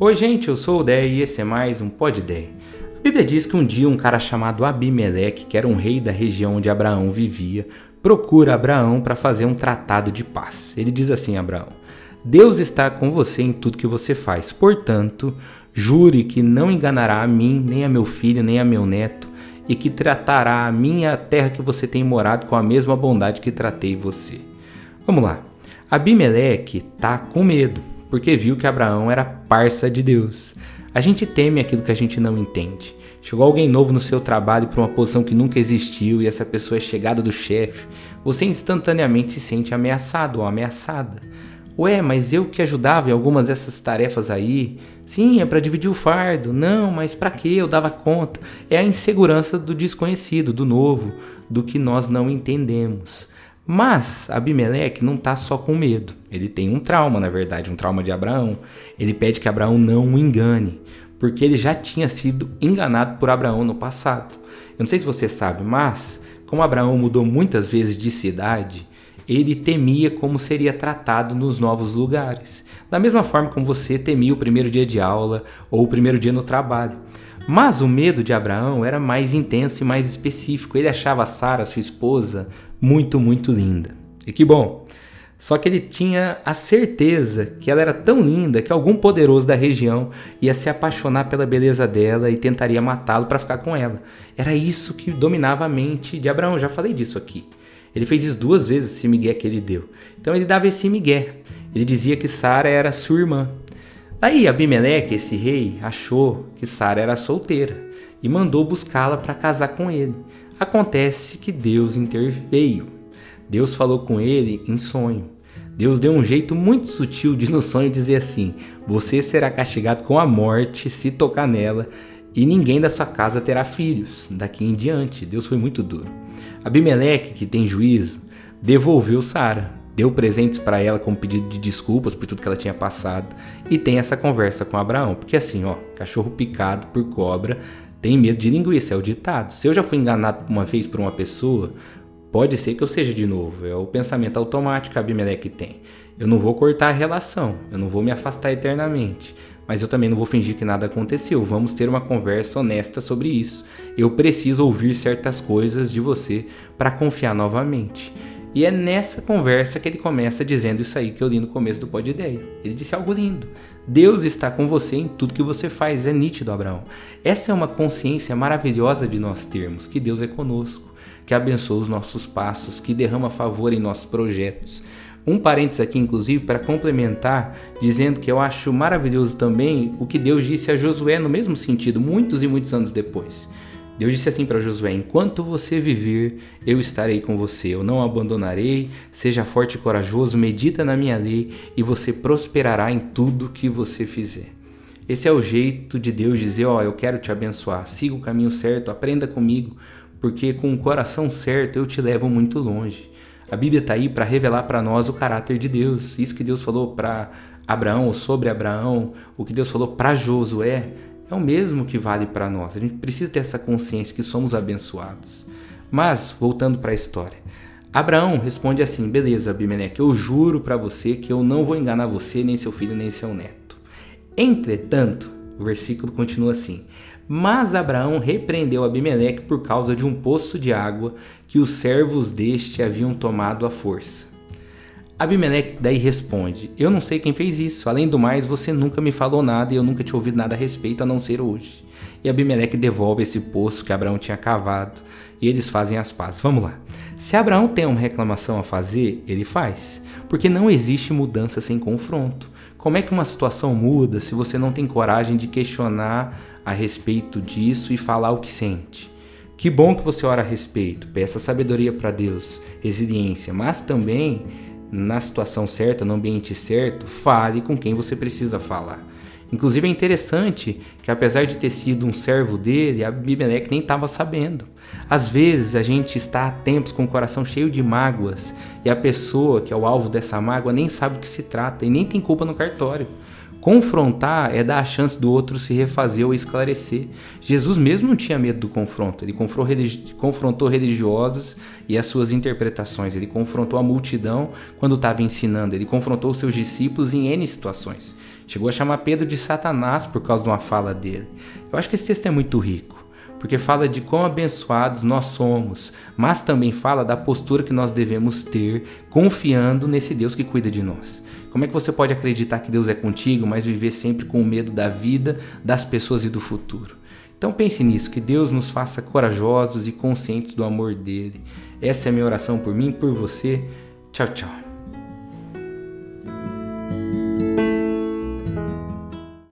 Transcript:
Oi, gente, eu sou o Dé e esse é mais um Pod Dé. A Bíblia diz que um dia um cara chamado Abimeleque, que era um rei da região onde Abraão vivia, procura Abraão para fazer um tratado de paz. Ele diz assim: Abraão, Deus está com você em tudo que você faz, portanto, jure que não enganará a mim, nem a meu filho, nem a meu neto, e que tratará a minha terra que você tem morado com a mesma bondade que tratei você. Vamos lá. Abimeleque tá com medo, porque viu que Abraão era parça de Deus. A gente teme aquilo que a gente não entende. Chegou alguém novo no seu trabalho para uma posição que nunca existiu e essa pessoa é chegada do chefe, você instantaneamente se sente ameaçado ou ameaçada. Ué, mas eu que ajudava em algumas dessas tarefas aí? Sim, é para dividir o fardo. Não, mas para que eu dava conta? É a insegurança do desconhecido, do novo, do que nós não entendemos. Mas Abimeleque não está só com medo. Ele tem um trauma, na verdade, um trauma de Abraão. Ele pede que Abraão não o engane, porque ele já tinha sido enganado por Abraão no passado. Eu não sei se você sabe, mas como Abraão mudou muitas vezes de cidade, ele temia como seria tratado nos novos lugares. Da mesma forma como você temia o primeiro dia de aula ou o primeiro dia no trabalho. Mas o medo de Abraão era mais intenso e mais específico. Ele achava Sara, sua esposa, muito, muito linda. E que bom! Só que ele tinha a certeza que ela era tão linda que algum poderoso da região ia se apaixonar pela beleza dela e tentaria matá-lo para ficar com ela. Era isso que dominava a mente de Abraão, já falei disso aqui. Ele fez isso duas vezes, esse migué que ele deu. Então ele dava esse migué. Ele dizia que Sara era sua irmã. Daí Abimeleque, esse rei, achou que Sara era solteira e mandou buscá-la para casar com ele. Acontece que Deus interveio. Deus falou com ele em sonho. Deus deu um jeito muito sutil de no sonho dizer assim: Você será castigado com a morte se tocar nela, e ninguém da sua casa terá filhos. Daqui em diante, Deus foi muito duro. Abimeleque, que tem juízo, devolveu Sara deu presentes para ela como pedido de desculpas por tudo que ela tinha passado e tem essa conversa com Abraão, porque assim, ó, cachorro picado por cobra tem medo de linguiça, é o ditado. Se eu já fui enganado uma vez por uma pessoa, pode ser que eu seja de novo. É o pensamento automático que Abimeleque tem. Eu não vou cortar a relação, eu não vou me afastar eternamente, mas eu também não vou fingir que nada aconteceu. Vamos ter uma conversa honesta sobre isso. Eu preciso ouvir certas coisas de você para confiar novamente. E é nessa conversa que ele começa dizendo isso aí que eu li no começo do Pod Ideia. Ele disse algo lindo. Deus está com você em tudo que você faz, é nítido, Abraão. Essa é uma consciência maravilhosa de nós termos, que Deus é conosco, que abençoa os nossos passos, que derrama favor em nossos projetos. Um parênteses aqui, inclusive, para complementar, dizendo que eu acho maravilhoso também o que Deus disse a Josué no mesmo sentido, muitos e muitos anos depois. Deus disse assim para Josué: Enquanto você viver, eu estarei com você, eu não abandonarei. Seja forte e corajoso, medita na minha lei e você prosperará em tudo que você fizer. Esse é o jeito de Deus dizer: Ó, oh, eu quero te abençoar, siga o caminho certo, aprenda comigo, porque com o coração certo eu te levo muito longe. A Bíblia está aí para revelar para nós o caráter de Deus. Isso que Deus falou para Abraão ou sobre Abraão, o que Deus falou para Josué é o mesmo que vale para nós. A gente precisa ter essa consciência que somos abençoados. Mas, voltando para a história, Abraão responde assim: Beleza, Abimeleque, eu juro para você que eu não vou enganar você, nem seu filho, nem seu neto. Entretanto, o versículo continua assim: Mas Abraão repreendeu Abimeleque por causa de um poço de água que os servos deste haviam tomado à força. Abimeleque daí responde: Eu não sei quem fez isso. Além do mais, você nunca me falou nada e eu nunca tinha ouvido nada a respeito a não ser hoje. E Abimeleque devolve esse poço que Abraão tinha cavado e eles fazem as pazes. Vamos lá. Se Abraão tem uma reclamação a fazer, ele faz, porque não existe mudança sem confronto. Como é que uma situação muda se você não tem coragem de questionar a respeito disso e falar o que sente? Que bom que você ora a respeito, peça sabedoria para Deus, resiliência, mas também na situação certa, no ambiente certo, fale com quem você precisa falar. Inclusive é interessante que apesar de ter sido um servo dele, Abimeleque nem estava sabendo. Às vezes a gente está há tempos com o coração cheio de mágoas e a pessoa que é o alvo dessa mágoa nem sabe o que se trata e nem tem culpa no cartório. Confrontar é dar a chance do outro se refazer ou esclarecer. Jesus mesmo não tinha medo do confronto. Ele confrontou religiosos e as suas interpretações. Ele confrontou a multidão quando estava ensinando. Ele confrontou seus discípulos em N situações. Chegou a chamar Pedro de Satanás por causa de uma fala dele. Eu acho que esse texto é muito rico porque fala de quão abençoados nós somos, mas também fala da postura que nós devemos ter confiando nesse Deus que cuida de nós. Como é que você pode acreditar que Deus é contigo, mas viver sempre com medo da vida, das pessoas e do futuro? Então pense nisso, que Deus nos faça corajosos e conscientes do amor dele. Essa é a minha oração por mim e por você. Tchau, tchau.